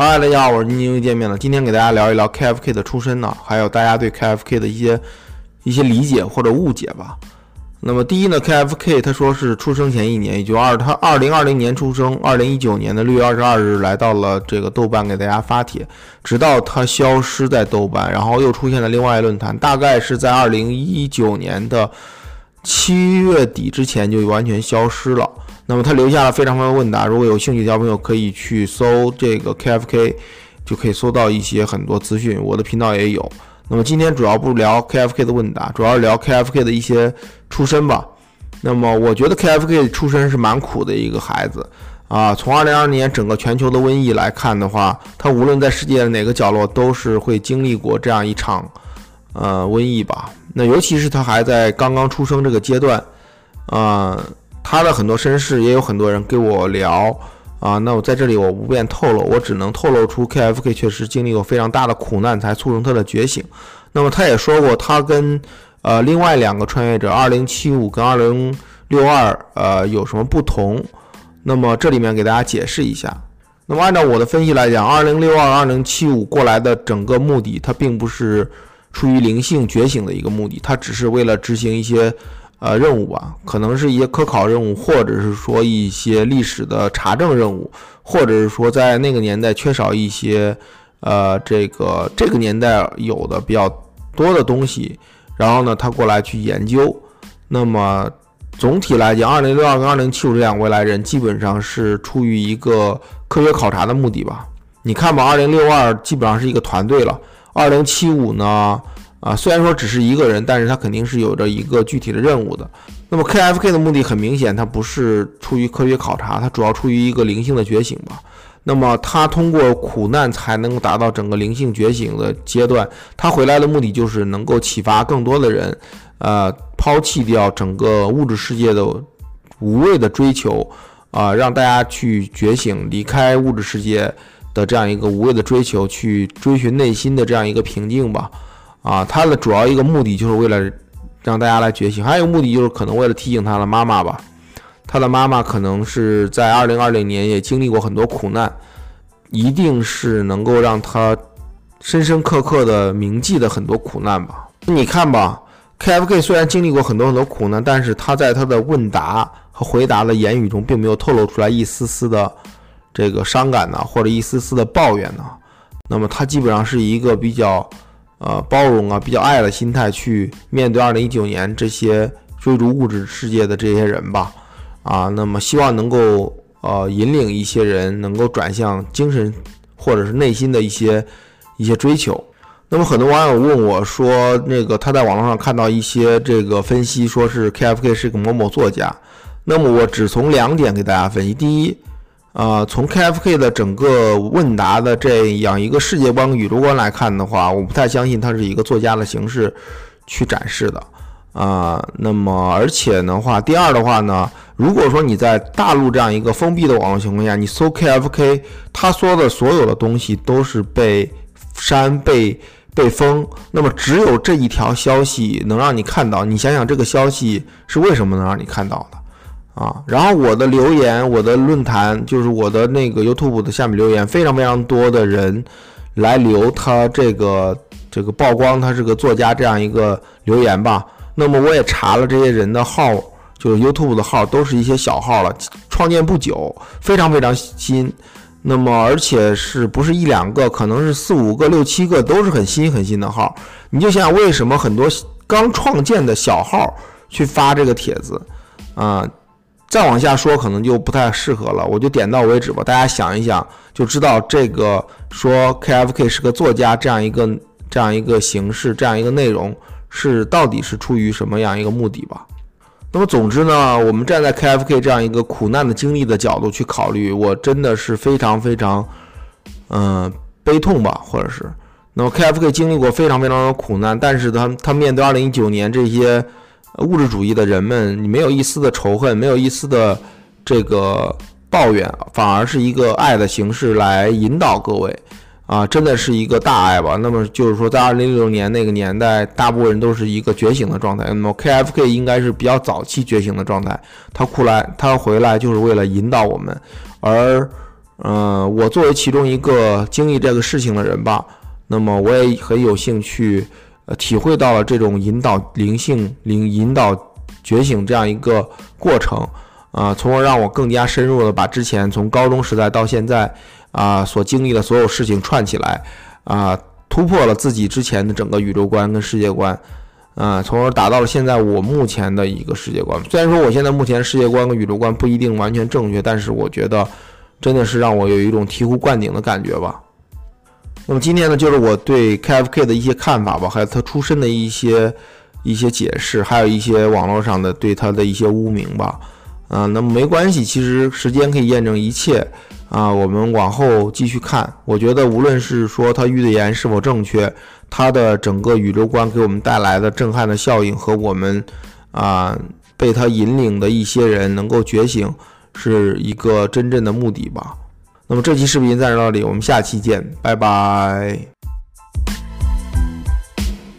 嗨，大家好，我是金金又见面了。今天给大家聊一聊 KFK 的出身呢，还有大家对 KFK 的一些一些理解或者误解吧。那么第一呢，KFK 他说是出生前一年，也就二他二零二零年出生，二零一九年的六月二十二日来到了这个豆瓣给大家发帖，直到他消失在豆瓣，然后又出现了另外一论坛，大概是在二零一九年的七月底之前就完全消失了。那么他留下了非常多的问答，如果有兴趣的小朋友可以去搜这个 KFK，就可以搜到一些很多资讯。我的频道也有。那么今天主要不聊 KFK 的问答，主要聊 KFK 的一些出身吧。那么我觉得 KFK 出身是蛮苦的一个孩子啊。从2020年整个全球的瘟疫来看的话，他无论在世界的哪个角落都是会经历过这样一场呃瘟疫吧。那尤其是他还在刚刚出生这个阶段，啊。他的很多身世也有很多人跟我聊啊，那我在这里我不便透露，我只能透露出 KFK 确实经历过非常大的苦难才促成他的觉醒。那么他也说过，他跟呃另外两个穿越者二零七五跟二零六二呃有什么不同？那么这里面给大家解释一下。那么按照我的分析来讲，二零六二二零七五过来的整个目的，它并不是出于灵性觉醒的一个目的，它只是为了执行一些。呃，任务吧，可能是一些科考任务，或者是说一些历史的查证任务，或者是说在那个年代缺少一些，呃，这个这个年代有的比较多的东西，然后呢，他过来去研究。那么总体来讲，二零六二跟二零七五这两位来人，基本上是出于一个科学考察的目的吧。你看吧，二零六二基本上是一个团队了，二零七五呢？啊，虽然说只是一个人，但是他肯定是有着一个具体的任务的。那么 KFK 的目的很明显，他不是出于科学考察，他主要出于一个灵性的觉醒吧。那么他通过苦难才能够达到整个灵性觉醒的阶段。他回来的目的就是能够启发更多的人，呃，抛弃掉整个物质世界的无谓的追求，啊，让大家去觉醒，离开物质世界的这样一个无谓的追求，去追寻内心的这样一个平静吧。啊，他的主要一个目的就是为了让大家来觉醒，还有一个目的就是可能为了提醒他的妈妈吧。他的妈妈可能是在二零二零年也经历过很多苦难，一定是能够让他深深刻刻的铭记的很多苦难吧。你看吧，KFK 虽然经历过很多很多苦难，但是他在他的问答和回答的言语中，并没有透露出来一丝丝的这个伤感呢，或者一丝丝的抱怨呢。那么他基本上是一个比较。呃，包容啊，比较爱的心态去面对二零一九年这些追逐物质世界的这些人吧，啊，那么希望能够呃引领一些人能够转向精神或者是内心的一些一些追求。那么很多网友问我说，那个他在网络上看到一些这个分析，说是 KFK 是个某某作家。那么我只从两点给大家分析，第一。啊，从 KFK 的整个问答的这样一个世界观、宇宙观来看的话，我不太相信它是一个作家的形式去展示的。啊，那么而且的话，第二的话呢，如果说你在大陆这样一个封闭的网络情况下，你搜 KFK，他说的所有的东西都是被删、被被封，那么只有这一条消息能让你看到。你想想，这个消息是为什么能让你看到的？啊，然后我的留言，我的论坛就是我的那个 YouTube 的下面留言，非常非常多的人来留他这个这个曝光他是个作家这样一个留言吧。那么我也查了这些人的号，就是 YouTube 的号，都是一些小号了，创建不久，非常非常新。那么而且是不是一两个，可能是四五个、六七个，都是很新很新的号。你就想想，为什么很多刚创建的小号去发这个帖子啊？再往下说可能就不太适合了，我就点到为止吧。大家想一想就知道这个说 KFK 是个作家这样一个这样一个形式这样一个内容是到底是出于什么样一个目的吧。那么总之呢，我们站在 KFK 这样一个苦难的经历的角度去考虑，我真的是非常非常嗯悲痛吧，或者是那么 KFK 经历过非常非常的苦难，但是他他面对二零一九年这些。物质主义的人们，你没有一丝的仇恨，没有一丝的这个抱怨，反而是一个爱的形式来引导各位，啊，真的是一个大爱吧。那么就是说，在二零六六年那个年代，大部分人都是一个觉醒的状态。那么 KFK 应该是比较早期觉醒的状态，他出来，他回来就是为了引导我们，而呃，我作为其中一个经历这个事情的人吧，那么我也很有兴趣，呃，体会到了这种引导灵性、灵引导觉醒这样一个过程，啊，从而让我更加深入的把之前从高中时代到现在啊所经历的所有事情串起来，啊，突破了自己之前的整个宇宙观跟世界观，啊，从而达到了现在我目前的一个世界观。虽然说我现在目前世界观跟宇宙观不一定完全正确，但是我觉得。真的是让我有一种醍醐灌顶的感觉吧。那么今天呢，就是我对 KFK 的一些看法吧，还有他出身的一些一些解释，还有一些网络上的对他的一些污名吧。啊，那么没关系，其实时间可以验证一切啊。我们往后继续看，我觉得无论是说他预言是否正确，他的整个宇宙观给我们带来的震撼的效应和我们啊被他引领的一些人能够觉醒。是一个真正的目的吧。那么这期视频暂时到这里，我们下期见，拜拜。